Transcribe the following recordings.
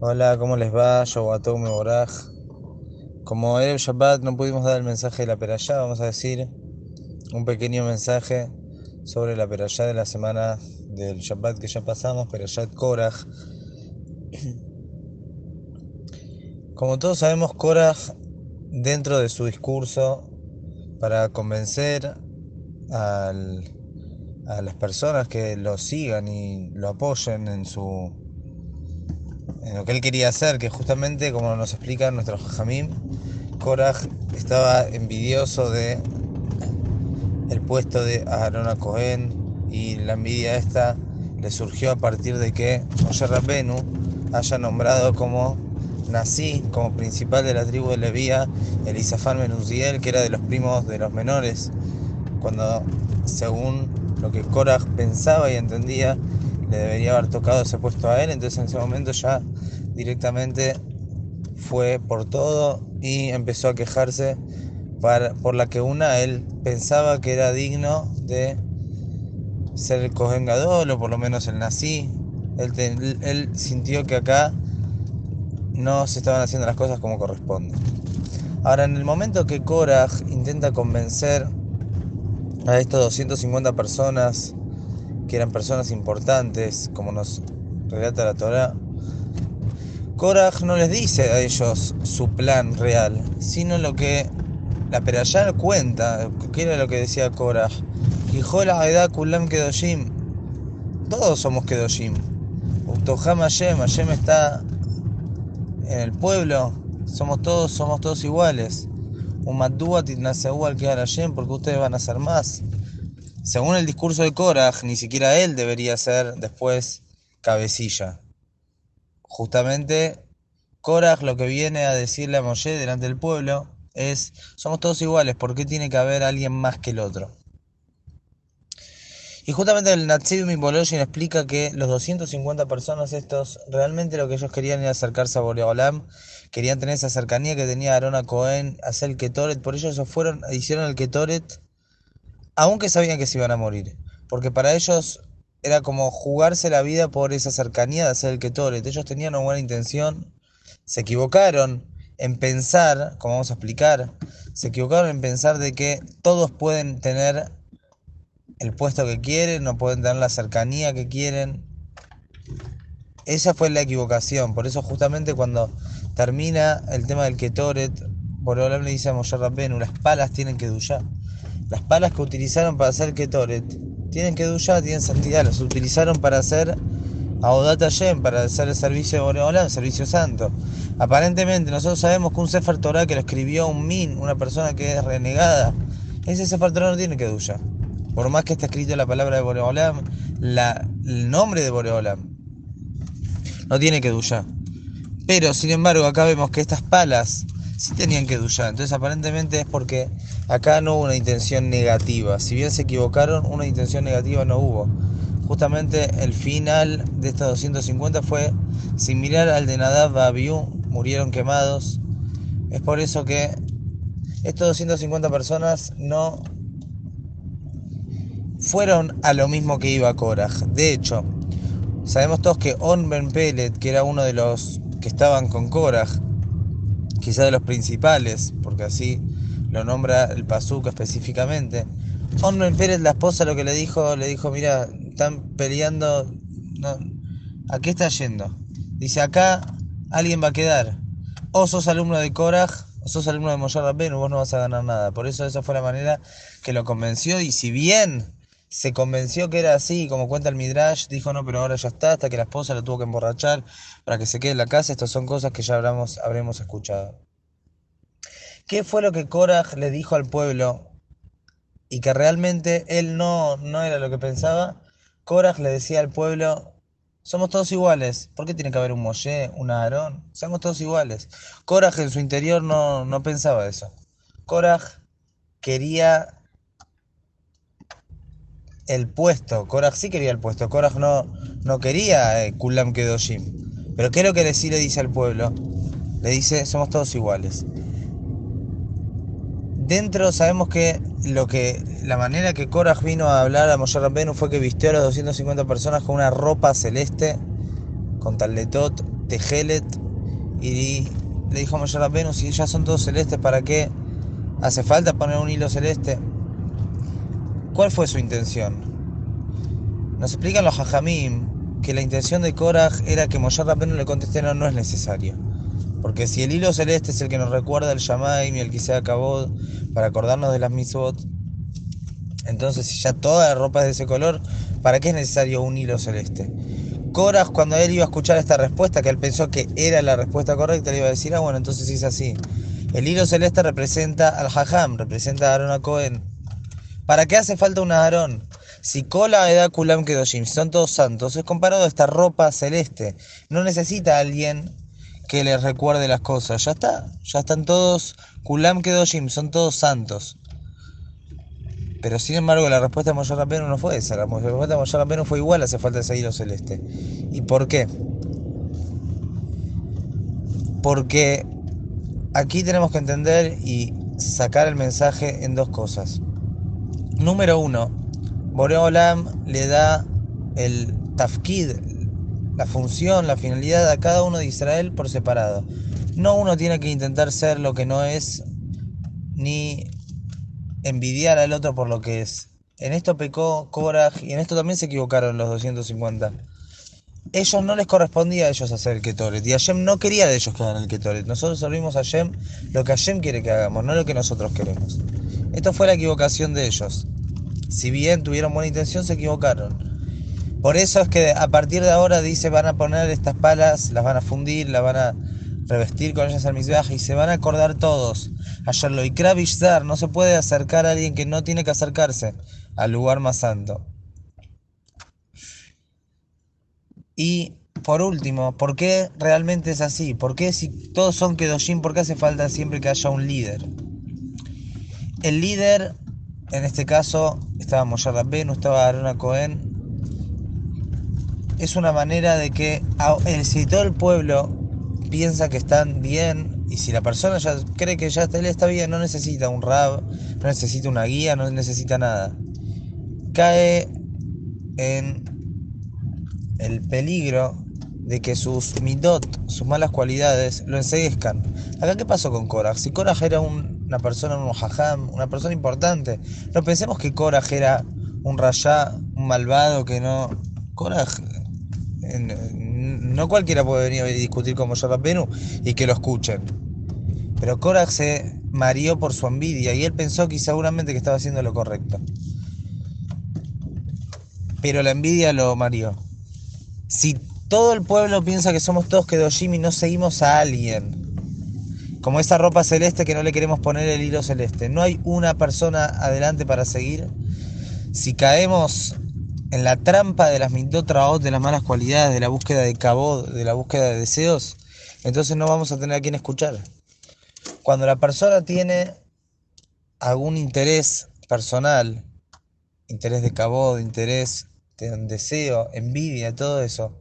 Hola, ¿cómo les va? Yo me Boraj. Como era el Shabbat, no pudimos dar el mensaje de la perashá, vamos a decir un pequeño mensaje sobre la perashá de la semana del Shabbat que ya pasamos, perashá Korach. Como todos sabemos, Korach, dentro de su discurso, para convencer a las personas que lo sigan y lo apoyen en su en lo que él quería hacer, que justamente, como nos explica nuestro Jamim, Korach estaba envidioso de el puesto de Aarón a Cohen y la envidia esta le surgió a partir de que Moshe Rabbenu haya nombrado como nací, como principal de la tribu de Levía, Elisafán Menuziel, que era de los primos de los menores, cuando según lo que Korach pensaba y entendía, le debería haber tocado ese puesto a él, entonces en ese momento ya directamente fue por todo y empezó a quejarse por la que una él pensaba que era digno de ser el Kohen o por lo menos el nací. Él, él sintió que acá no se estaban haciendo las cosas como corresponde. Ahora, en el momento que Korach intenta convencer a estas 250 personas que eran personas importantes, como nos relata la Torah, Korach no les dice a ellos su plan real, sino lo que la Perayá cuenta, que era lo que decía Korach. la edad Kulam Kedoshim. Todos somos Kedoshim. Utoham Hashem, Hashem está en el pueblo. Somos todos, somos todos iguales. Umadua Titnaseu al Hashem, porque ustedes van a ser más. Según el discurso de Korach, ni siquiera él debería ser después cabecilla. Justamente, Korach lo que viene a decirle a Moshe delante del pueblo es, somos todos iguales, ¿por qué tiene que haber alguien más que el otro? Y justamente el Natsib Miboloshin explica que los 250 personas estos, realmente lo que ellos querían era acercarse a Boreolam, querían tener esa cercanía que tenía Arona Cohen, hacer el Ketoret, por ello ellos fueron, hicieron el Ketoret aunque sabían que se iban a morir, porque para ellos era como jugarse la vida por esa cercanía de hacer el Ketoret. Ellos tenían una buena intención, se equivocaron en pensar, como vamos a explicar, se equivocaron en pensar de que todos pueden tener el puesto que quieren, no pueden tener la cercanía que quieren. Esa fue la equivocación, por eso justamente cuando termina el tema del Ketoret, Boreolam le dice a Moshe Rabbenu, las palas tienen que duyar. Las palas que utilizaron para hacer Ketoret tienen que duya, tienen santidad. Las utilizaron para hacer Audat Hashem, para hacer el servicio de Boreolán, el servicio santo. Aparentemente, nosotros sabemos que un Sefer Torah que lo escribió un Min, una persona que es renegada, ese Sefer Torah no tiene que duya. Por más que está escrito la palabra de Boreolam, la, el nombre de Boreolam, no tiene que duya. Pero, sin embargo, acá vemos que estas palas sí tenían que duchar. Entonces aparentemente es porque acá no hubo una intención negativa. Si bien se equivocaron, una intención negativa no hubo. Justamente el final de estos 250 fue similar al de Nadab Abiú, murieron quemados. Es por eso que estos 250 personas no fueron a lo mismo que iba Korach. De hecho, sabemos todos que On Ben Pelet, que era uno de los que estaban con Korach, quizá de los principales, porque así lo nombra el Pazuca específicamente. Onmen Pérez, la esposa, lo que le dijo, le dijo, mira, están peleando, ¿a qué está yendo? Dice, acá alguien va a quedar. O sos alumno de Korach, o sos alumno de Moshe Rabbenu, vos no vas a ganar nada. Por eso esa fue la manera que lo convenció, y si bien se convenció que era así, como cuenta el Midrash, dijo no, pero ahora ya está, hasta que la esposa lo tuvo que emborrachar para que se quede en la casa. Estas son cosas que ya habremos escuchado. ¿Qué fue lo que Korach le dijo al pueblo y que realmente él no, no era lo que pensaba? Korach le decía al pueblo, somos todos iguales. ¿Por qué tiene que haber un Moshe, un Aarón? Somos todos iguales. Korach en su interior no, no pensaba eso. Korach quería el puesto. Korach sí quería el puesto. Korach no, no quería eh, Kulam Kedoshim. Pero ¿qué es lo que sí le dice al pueblo? Le dice, somos todos iguales. Dentro sabemos que lo que la manera que Korach vino a hablar a Moshe Rabbenu fue que vistió a las 250 personas con una ropa celeste, con taletot Tejelet y le dijo a Moshe Rabbeinu, si ya son todos celestes, ¿para qué hace falta poner un hilo celeste? ¿Cuál fue su intención? Nos explican los hajamim que la intención de Korah era que Moshe Rabbeinu le conteste no, no es necesario. Porque si el hilo celeste es el que nos recuerda el Shamaim y el que se acabó para acordarnos de las mitzvot, entonces si ya toda la ropa es de ese color, ¿para qué es necesario un hilo celeste? Korah, cuando él iba a escuchar esta respuesta, que él pensó que era la respuesta correcta, le iba a decir, ah, bueno, entonces sí es así. El hilo celeste representa al Hajam, representa a Aaron a Cohen. ¿Para qué hace falta un Aarón? Si Kola, Eda, Kulam, Kedoshim son todos santos, es comparado a esta ropa celeste. No necesita alguien que le recuerde las cosas. Ya está, ya están todos Kulam, Kedoshim, son todos santos. Pero sin embargo la respuesta de Moshe Rabbeinu no fue esa. La respuesta de Moshe Rabbeinu fue igual, hace falta ese hilo celeste. ¿Y por qué? Porque aquí tenemos que entender y sacar el mensaje en dos cosas. Número uno, Boreolam le da el tafkid, la función, la finalidad a cada uno de Israel por separado. No uno tiene que intentar ser lo que no es, ni envidiar al otro por lo que es. En esto pecó Korah y en esto también se equivocaron los 250. Ellos no les correspondía a ellos hacer el Ketoret y Hashem no quería de ellos que hagan el Ketoret. Nosotros servimos a Hashem lo que Hashem quiere que hagamos, no lo que nosotros queremos. Esto fue la equivocación de ellos. Si bien tuvieron buena intención, se equivocaron. Por eso es que a partir de ahora dice van a poner estas palas, las van a fundir, las van a revestir con ellas al misbeaj y se van a acordar todos. Ayer lo Dar, no se puede acercar a alguien que no tiene que acercarse al lugar más santo. Y por último, ¿por qué realmente es así? ¿Por qué si todos son Kedoshim, por qué hace falta siempre que haya un líder? El líder, en este caso, estaba Moshe no estaba Arona Cohen, es una manera de que si todo el pueblo piensa que están bien y si la persona ya cree que ya está bien, no necesita un rab, no necesita una guía, no necesita nada. Cae en el peligro de que sus midot, sus malas cualidades, lo enseguezcan. Acá, ¿qué pasó con Korah? Si Korah era una persona, un hajam, una persona importante, no pensemos que Korah era un rayá, un malvado que no. Korah no cualquiera puede venir a discutir con Moshe Rabbenu y que lo escuchen. Pero Korach se marió por su envidia y él pensó que seguramente que estaba haciendo lo correcto. Pero la envidia lo marió. Si todo el pueblo piensa que somos todos Kedoshim y no seguimos a alguien, como esa ropa celeste que no le queremos poner el hilo celeste, no hay una persona adelante para seguir. Si caemos en la trampa de las mindotraot, de las malas cualidades, de la búsqueda de cabo, de la búsqueda de deseos, entonces no vamos a tener a quien escuchar. Cuando la persona tiene algún interés personal, interés de cabo, interés de deseo, envidia, todo eso,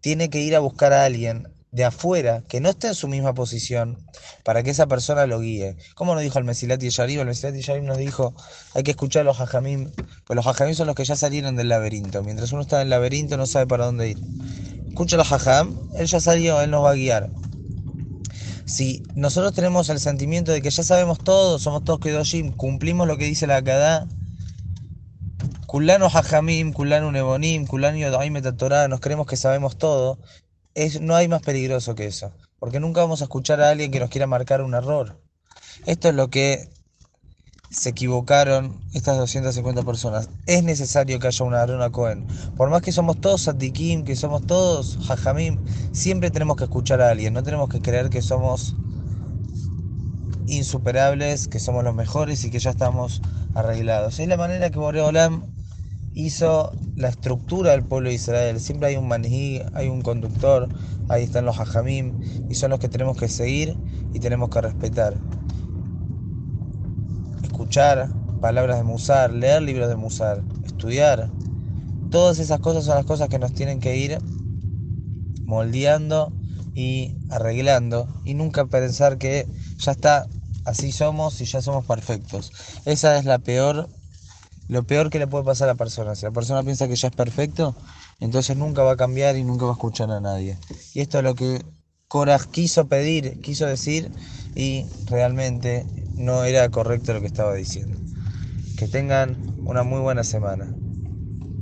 tiene que ir a buscar a alguien de afuera que no esté en su misma posición para que esa persona lo guíe. Como nos dijo el Mesilat y Yarim? El Mesilat y Yarim nos dijo, hay que escuchar a los hajamim, pues los hajamim son los que ya salieron del laberinto. Mientras uno está en el laberinto no sabe para dónde ir. Escucha a los hajam, él ya salió, él nos va a guiar. Si nosotros tenemos el sentimiento de que ya sabemos todo, somos todos Kedoshim, cumplimos lo que dice la Akadá, Kulano Hajamim, Kulano Nebonim, Kulano Yodaim Torah, nos creemos que sabemos todo, no hay más peligroso que eso, porque nunca vamos a escuchar a alguien que nos quiera marcar un error. Esto es lo que se equivocaron estas 250 personas. Es necesario que haya una Arona Cohen. Por más que somos todos Sadikim, que somos todos Jajamim, siempre tenemos que escuchar a alguien. No tenemos que creer que somos insuperables, que somos los mejores y que ya estamos arreglados. Es la manera que Boreolam hizo la estructura del pueblo de Israel. Siempre hay un maní, hay un conductor, ahí están los hajamim, y son los que tenemos que seguir y tenemos que respetar. Escuchar palabras de Musar, leer libros de Musar, estudiar. Todas esas cosas son las cosas que nos tienen que ir moldeando y arreglando y nunca pensar que ya está, así somos y ya somos perfectos. Esa es la peor lo peor que le puede pasar a la persona. Si la persona piensa que ya es perfecto, entonces nunca va a cambiar y nunca va a escuchar a nadie. Y esto es lo que Cora quiso pedir, quiso decir y realmente no era correcto lo que estaba diciendo. Que tengan una muy buena semana.